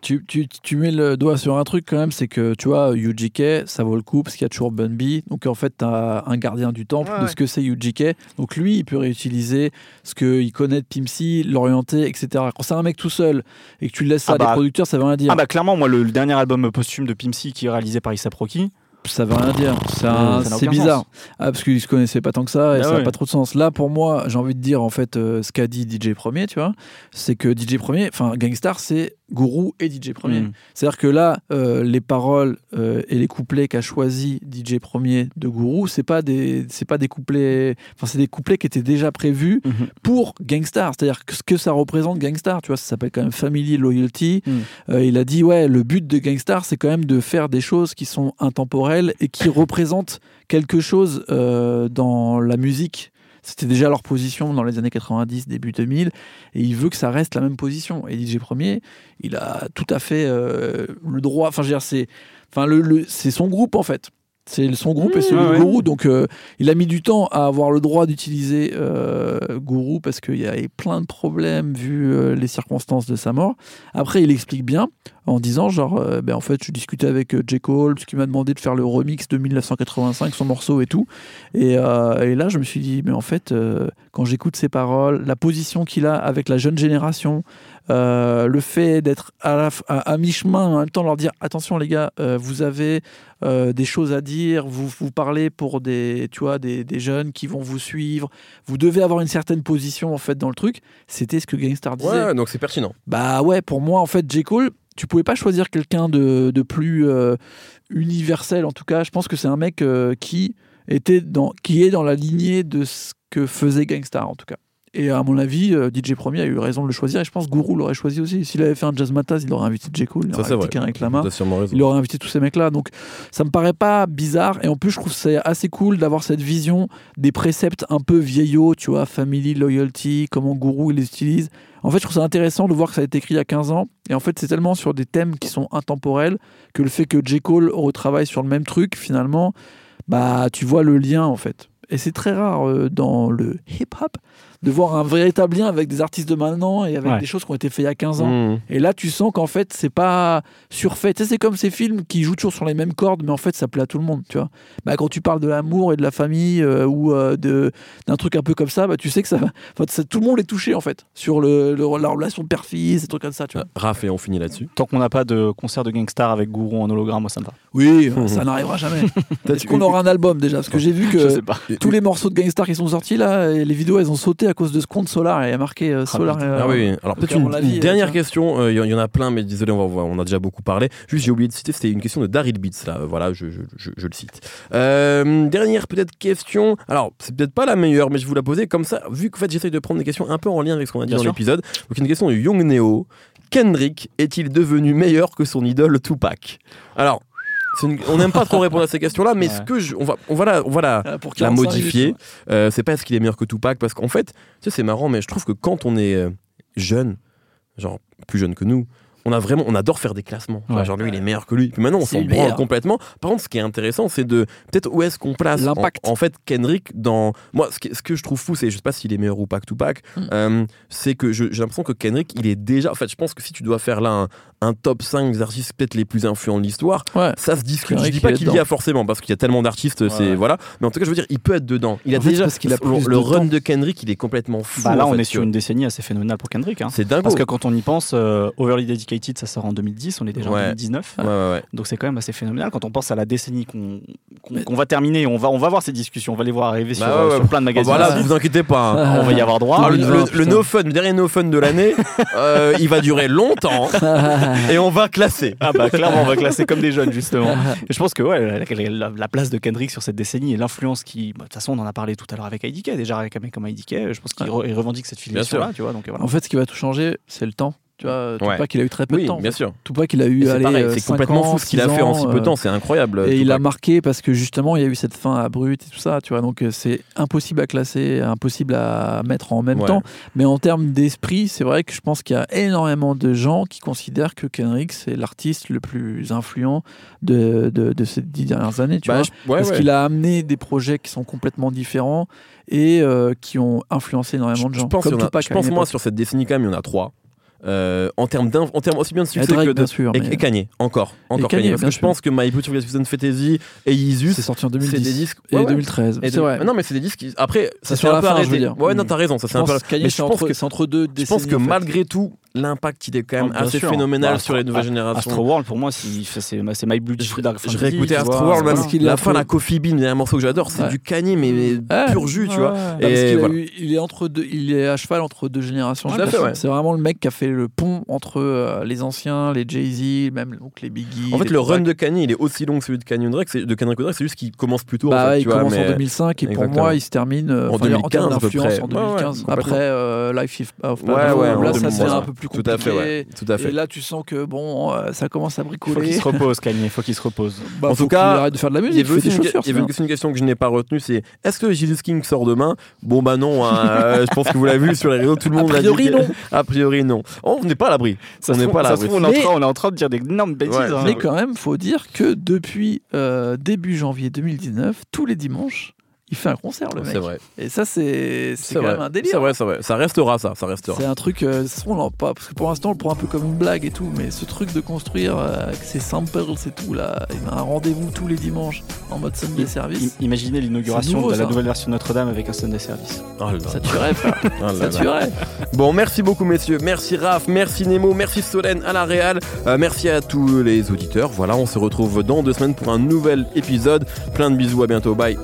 [SPEAKER 2] Tu, tu, tu mets le doigt sur un truc quand même, c'est que tu vois, UGK, ça vaut le coup parce qu'il y a toujours Bun B. Donc en fait, tu as un gardien du temple
[SPEAKER 3] Ouais,
[SPEAKER 2] de ce que c'est UGK. Donc lui, il peut réutiliser ce qu'il connaît de Pimp C, l'orienter, etc. Quand c'est un mec tout seul et que tu le laisses ça
[SPEAKER 3] Ah
[SPEAKER 2] à des
[SPEAKER 3] bah-
[SPEAKER 2] producteurs, ça veut rien dire.
[SPEAKER 3] Ah bah clairement, moi le, le dernier album posthume de Pimp C qui est réalisé par Issa Rocky,
[SPEAKER 2] Ça veut rien dire. C'est bizarre. Ah, parce qu'ils se connaissaient pas tant que ça et
[SPEAKER 3] Ah
[SPEAKER 2] ça n'a
[SPEAKER 3] ouais.
[SPEAKER 2] pas trop de sens. Là, pour moi, j'ai envie de dire en fait euh, ce qu'a dit DJ Premier, tu vois, c'est que DJ Premier, enfin Gangstar, c'est Guru et DJ Premier.
[SPEAKER 3] Mm.
[SPEAKER 2] C'est-à-dire que là, euh, les paroles euh, et les couplets qu'a choisi DJ Premier de Guru, c'est pas des, c'est pas des couplets, enfin c'est des couplets qui étaient déjà prévus
[SPEAKER 3] Mhm.
[SPEAKER 2] pour Gangstar. C'est-à-dire que ce que ça représente Gangstar, tu vois, ça s'appelle quand même Family Loyalty.
[SPEAKER 3] Mm.
[SPEAKER 2] Euh, il a dit ouais, le but de Gangstar, c'est quand même de faire des choses qui sont intemporelles et qui représentent quelque chose dans la musique. C'était déjà leur position dans les années 90, début 2000, et il veut que ça reste la même position. Et DJ Premier, il a tout à fait euh, le droit. Enfin, je veux dire, c'est, son groupe en fait. C'est son groupe et
[SPEAKER 3] Mmh,
[SPEAKER 2] celui
[SPEAKER 3] ouais,
[SPEAKER 2] de
[SPEAKER 3] ouais.
[SPEAKER 2] Gourou. Donc, euh, il a mis du temps à avoir le droit d'utiliser euh, Gourou parce qu'il y avait plein de problèmes vu euh, les circonstances de sa mort. Après, il explique bien en disant genre, euh, ben, en fait, je discutais avec J. Cole parce qu'il m'a demandé de faire le remix de 1985, son morceau et tout. Et, et là, je me suis dit, mais en fait, quand j'écoute ses paroles, la position qu'il a avec la jeune génération, euh, le fait d'être à, mi-chemin, en même temps leur dire attention les gars, euh, vous avez euh, des choses à dire, vous, vous parlez pour des, tu vois, des, des jeunes qui vont vous suivre, vous devez avoir une certaine position en fait dans le truc. C'était ce que Gangstar disait.
[SPEAKER 1] Ouais, donc c'est pertinent.
[SPEAKER 2] Bah ouais, pour moi, en fait, J. Cole, tu pouvais pas choisir quelqu'un de, de plus universel, en tout cas. Je pense que c'est un mec qui, était dans, qui est dans la lignée de ce que faisait Gangstar, en tout cas. Et à mon avis, euh, DJ Premier a eu raison de le choisir. Et je pense que Guru l'aurait choisi aussi. S'il avait fait un Jazz Mataz, il aurait invité J. Cole, il aurait invité. Il aurait invité tous ces mecs-là. Donc, ça me paraît pas bizarre. Et en plus, je trouve que c'est assez cool d'avoir cette vision des préceptes un peu vieillots, tu vois, family, loyalty, comment Guru il les utilise. En fait, je trouve ça intéressant de voir que ça a été écrit il y a 15 ans. Et en fait, c'est tellement sur des thèmes qui sont intemporels que le fait que J. Cole retravaille sur le même truc, finalement, bah, tu vois le lien, en fait. Et c'est très rare euh, dans le hip-hop de voir un véritable lien avec des artistes de maintenant et avec
[SPEAKER 3] Ouais.
[SPEAKER 2] des choses qui ont été faites il y a 15 ans.
[SPEAKER 1] Mmh.
[SPEAKER 2] Et là, tu sens qu'en fait, c'est pas surfait. Tu sais, c'est comme ces films qui jouent toujours sur les mêmes cordes, mais en fait, ça plaît à tout le monde, tu vois. Bah, quand tu parles de l'amour et de la famille euh, ou euh, de d'un truc un peu comme ça, bah, tu sais que ça, enfin, ça- tout le monde est touché en fait sur le, le- la relation père-fils, ces trucs comme ça, tu vois.
[SPEAKER 1] Raph et on finit là-dessus.
[SPEAKER 3] Tant qu'on n'a pas de concert de Gangstar avec Gourou en hologramme, moi ça me va.
[SPEAKER 2] Oui, <laughs> ça n'arrivera jamais. Est-ce qu'on aura un album déjà? Parce que j'ai vu que tous les morceaux de Gangstar qui sont sortis là, et les vidéos, elles ont sauté à cause de ce compte Solar et a marqué euh, Solar.
[SPEAKER 3] putain.
[SPEAKER 2] euh,
[SPEAKER 1] Ah oui, alors peut-être une,
[SPEAKER 2] euh,
[SPEAKER 1] dernière question, Euh, il y, en- a plein, mais désolé, on, va, voir, on a déjà beaucoup parlé. Juste, j'ai oublié de citer, c'était une question de Daryl Beats, là, voilà, je, je- je- je le cite. Dernière peut-être question, alors c'est peut-être pas la meilleure, mais je vous la poser comme ça, vu qu'en fait j'essaye de prendre des questions un peu en lien avec ce qu'on a dit
[SPEAKER 3] Bien
[SPEAKER 1] dans l'épisode. Donc une question de Young Neo, Kendrick est-il devenu meilleur que son idole Tupac? Alors, une- on n'aime pas trop répondre à ces questions-là, mais
[SPEAKER 3] Ouais.
[SPEAKER 1] ce que je, on va, on va la, on va la,
[SPEAKER 2] pour
[SPEAKER 1] la
[SPEAKER 2] 45
[SPEAKER 1] modifier. Euh, c'est pas est-ce qu'il est meilleur que Tupac parce qu'en fait, tu sais, c'est marrant, mais je trouve que quand on est euh, jeune, genre plus jeune que nous, on a vraiment, on adore faire des classements. Enfin,
[SPEAKER 3] Ouais.
[SPEAKER 1] Genre lui, il est meilleur que lui. Puis maintenant, on s'en
[SPEAKER 2] le
[SPEAKER 1] branle complètement. Par contre, ce qui est intéressant, c'est de peut-être où est-ce qu'on place en,
[SPEAKER 2] L'impact.
[SPEAKER 1] en fait Kendrick dans. Moi, ce que, ce que je trouve fou, c'est je sais pas s'il est meilleur ou pas que Tupac.
[SPEAKER 2] Mm.
[SPEAKER 1] euh, c'est que j'ai l'impression que Kendrick, il est déjà. En fait, je pense que si tu dois faire là un, un top 5 des artistes peut-être les plus influents de l'histoire,
[SPEAKER 2] Ouais.
[SPEAKER 1] ça se discute.
[SPEAKER 2] Kendrick,
[SPEAKER 1] je dis pas qu'il y a forcément parce qu'il y a tellement d'artistes, c'est voilà. Mais en tout cas, je veux dire, il peut être dedans. Il a
[SPEAKER 2] En fait,
[SPEAKER 1] déjà
[SPEAKER 2] parce qu'il a
[SPEAKER 1] le, run de Kendrick, il est complètement fou.
[SPEAKER 3] Bah là, on est sur une décennie assez phénoménale pour Kendrick. hein.
[SPEAKER 1] C'est dingue.
[SPEAKER 3] Parce que quand on y pense, euh, Overly Dedicated, ça sort en 2010, on est déjà en
[SPEAKER 1] Ouais.
[SPEAKER 3] 2019.
[SPEAKER 1] Ouais, ouais, ouais.
[SPEAKER 3] Donc c'est quand même assez phénoménal. Quand on pense à la décennie qu'on va terminer, on va, on va voir ces discussions, on va les voir arriver sur,
[SPEAKER 1] Bah ouais, ouais.
[SPEAKER 3] sur plein de magazines.
[SPEAKER 1] voilà,
[SPEAKER 3] aussi.
[SPEAKER 1] vous inquiétez pas. hein.
[SPEAKER 3] On va y avoir droit.
[SPEAKER 1] Le,
[SPEAKER 2] 2020,
[SPEAKER 1] le- le
[SPEAKER 2] putain.
[SPEAKER 1] no fun, le dernier no fun de l'année, <laughs> euh, il va durer longtemps <laughs> et on va classer.
[SPEAKER 3] Ah bah clairement, on va classer comme des jeunes justement. <laughs> Et je pense que ouais, la, la- la place de Kendrick sur cette décennie et l'influence qui, bah, de toute façon, on en a parlé tout à l'heure avec IDK, déjà avec un mec comme IDK, je pense qu'il re- il revendique cette filiation-là, tu vois. Donc voilà.
[SPEAKER 2] En fait, ce qui va tout changer, c'est le temps. Tu vois,
[SPEAKER 1] Ouais.
[SPEAKER 2] Tupac, il a eu très peu
[SPEAKER 1] Oui,
[SPEAKER 2] de temps.
[SPEAKER 1] bien sûr.
[SPEAKER 2] Tupac, il a eu
[SPEAKER 1] C'est
[SPEAKER 2] euh,
[SPEAKER 1] complètement
[SPEAKER 2] ans,
[SPEAKER 1] fou ce qu'il a fait en si peu de
[SPEAKER 2] euh,
[SPEAKER 1] temps, c'est incroyable.
[SPEAKER 2] Et il a marqué parce que justement, il y a eu cette fin abrupte et tout ça, tu vois. Donc euh, c'est impossible à classer, impossible à mettre en même
[SPEAKER 1] Ouais.
[SPEAKER 2] temps. Mais en termes d'esprit, c'est vrai que je pense qu'il y a énormément de gens qui considèrent que Kendrick, c'est l'artiste le plus influent de, de, de ces dix dernières années, tu
[SPEAKER 1] Bah,
[SPEAKER 2] vois.
[SPEAKER 1] je- ouais,
[SPEAKER 2] parce
[SPEAKER 1] ouais.
[SPEAKER 2] qu'il a amené des projets qui sont complètement différents et euh, qui ont influencé énormément de
[SPEAKER 1] Je
[SPEAKER 2] gens.
[SPEAKER 1] pense,
[SPEAKER 2] comme
[SPEAKER 1] a-
[SPEAKER 2] Tupac
[SPEAKER 1] je pense
[SPEAKER 2] une
[SPEAKER 1] moi sur cette décennie quand même, il y en a trois. Euh, en termes en termes aussi bien de
[SPEAKER 2] Et
[SPEAKER 1] succès
[SPEAKER 2] Drake,
[SPEAKER 1] que de
[SPEAKER 2] sûr.
[SPEAKER 1] et, et Kanye encore encore
[SPEAKER 2] Kanye,
[SPEAKER 1] Kanye, parce que je
[SPEAKER 2] sûr.
[SPEAKER 1] pense que My Beautiful Season Fantasy et Yeezus
[SPEAKER 2] c'est sorti en
[SPEAKER 1] c'est
[SPEAKER 2] 2010
[SPEAKER 1] des disques
[SPEAKER 2] et
[SPEAKER 1] ouais, ouais.
[SPEAKER 2] 2013.
[SPEAKER 1] Et de-
[SPEAKER 2] vrai.
[SPEAKER 1] non mais c'est des disques après ça s'est un peu
[SPEAKER 2] fin,
[SPEAKER 1] arrêté ouais non
[SPEAKER 2] Mm.
[SPEAKER 1] t'as raison ça c'est un peu
[SPEAKER 2] Kanye,
[SPEAKER 1] mais je pense
[SPEAKER 2] entre,
[SPEAKER 1] que
[SPEAKER 2] c'est entre deux
[SPEAKER 1] je pense que
[SPEAKER 2] en fait.
[SPEAKER 1] malgré tout l'impact il est quand même
[SPEAKER 3] Oh, bien
[SPEAKER 1] assez
[SPEAKER 3] sûr.
[SPEAKER 1] phénoménal
[SPEAKER 3] Bah,
[SPEAKER 1] sur les nouvelles
[SPEAKER 3] Astro
[SPEAKER 1] générations
[SPEAKER 3] World, pour moi, c'est c'est- c'est My Blue
[SPEAKER 1] Je-
[SPEAKER 3] Dark
[SPEAKER 1] je
[SPEAKER 3] Fantasy,
[SPEAKER 1] réécoutais
[SPEAKER 3] tu
[SPEAKER 1] Astro World, même
[SPEAKER 2] Parce qu'il
[SPEAKER 1] la fin, la Coffee Bean, il y a un morceau que j'adore, c'est
[SPEAKER 2] Ouais.
[SPEAKER 1] du Kanye, mais, mais
[SPEAKER 2] Ouais,
[SPEAKER 1] pur jus, tu vois.
[SPEAKER 2] ouais.
[SPEAKER 1] Et
[SPEAKER 2] Parce qu'il a
[SPEAKER 1] voilà.
[SPEAKER 2] eu- il est entre deux, il est à cheval entre deux générations.
[SPEAKER 1] Tout
[SPEAKER 2] je
[SPEAKER 1] à
[SPEAKER 2] pense.
[SPEAKER 1] fait, ouais.
[SPEAKER 2] C'est vraiment le mec qui a fait le pont entre euh, les anciens, les Jay Z, même donc les Biggie.
[SPEAKER 1] En fait, le run de Kanye, il est aussi long que celui de Kanye Drake, c'est de Kendrick Drake, c'est juste qu'il commence plus tôt. en
[SPEAKER 2] Bah, il commence en
[SPEAKER 1] mais-
[SPEAKER 2] 2005 et pour moi il se termine euh,
[SPEAKER 1] En
[SPEAKER 2] enfin, en
[SPEAKER 1] 2015
[SPEAKER 2] termes
[SPEAKER 1] à peu
[SPEAKER 2] d'influence
[SPEAKER 1] près.
[SPEAKER 2] en
[SPEAKER 1] Ouais, ouais,
[SPEAKER 2] 2015.
[SPEAKER 1] complètement.
[SPEAKER 2] Après euh, Life of
[SPEAKER 1] Ouais,
[SPEAKER 2] Pablo,
[SPEAKER 1] ouais,
[SPEAKER 2] là ça
[SPEAKER 1] 2015,
[SPEAKER 2] devient un peu plus
[SPEAKER 1] Tout à fait, ouais. Tout à
[SPEAKER 2] Et
[SPEAKER 1] fait.
[SPEAKER 2] là tu sens que bon euh, ça commence à
[SPEAKER 3] Faut qu'il
[SPEAKER 2] bricoler.
[SPEAKER 3] se repose, <laughs> Kanye, faut qu'il se repose.
[SPEAKER 2] Bah,
[SPEAKER 1] En
[SPEAKER 2] faut
[SPEAKER 1] tout cas,
[SPEAKER 2] qu'il arrête de faire de la
[SPEAKER 1] Il y
[SPEAKER 2] musique,
[SPEAKER 1] avait,
[SPEAKER 2] il
[SPEAKER 1] aussi
[SPEAKER 2] fait des
[SPEAKER 1] une,
[SPEAKER 2] chaussures.
[SPEAKER 1] il y avait
[SPEAKER 2] c'est
[SPEAKER 1] aussi une question que je n'ai pas retenue, c'est est-ce que Jesus King sort demain? Bon bah non, hein, <laughs> euh, je pense que vous l'avez vu sur les réseaux, tout le
[SPEAKER 2] A
[SPEAKER 1] monde l'a dit.
[SPEAKER 2] priori, non. <laughs>
[SPEAKER 1] A priori non. Oh, on n'est pas à l'abri.
[SPEAKER 3] Ça
[SPEAKER 1] on n'est pas à l'abri.
[SPEAKER 3] on, est en
[SPEAKER 2] Mais-
[SPEAKER 3] train- on est en train de dire des énormes bêtises.
[SPEAKER 1] Ouais.
[SPEAKER 3] hein.
[SPEAKER 2] Mais quand même, faut dire que depuis euh, début janvier 2019, tous les dimanches, il fait un concert, le mec.
[SPEAKER 1] C'est vrai.
[SPEAKER 2] Et ça, c'est c'est
[SPEAKER 1] C'est
[SPEAKER 2] quand
[SPEAKER 1] vrai.
[SPEAKER 2] même un délire.
[SPEAKER 1] C'est vrai, c'est vrai. Ça restera ça, ça restera.
[SPEAKER 2] C'est un truc, euh, ça se pas, parce que pour l'instant, on le prend un peu comme une blague et tout, mais ce truc de construire euh, avec ses samples et tout, là, il a un rendez-vous tous les dimanches en mode Sunday
[SPEAKER 3] I-
[SPEAKER 2] Service.
[SPEAKER 3] Imaginez l'inauguration
[SPEAKER 2] C'est
[SPEAKER 3] de la
[SPEAKER 2] ça.
[SPEAKER 3] nouvelle version de Notre-Dame avec un Sunday Service.
[SPEAKER 1] Oh là là.
[SPEAKER 2] Ça tuerait, frère. <laughs>
[SPEAKER 1] Oh
[SPEAKER 2] ça tuerait.
[SPEAKER 1] Bon, merci beaucoup, messieurs. Merci Raph, merci Nemo, merci Solène à la Réal. Euh, merci à tous les auditeurs. Voilà, on se retrouve dans deux semaines pour un nouvel épisode. Plein de bisous, à bientôt. Bye.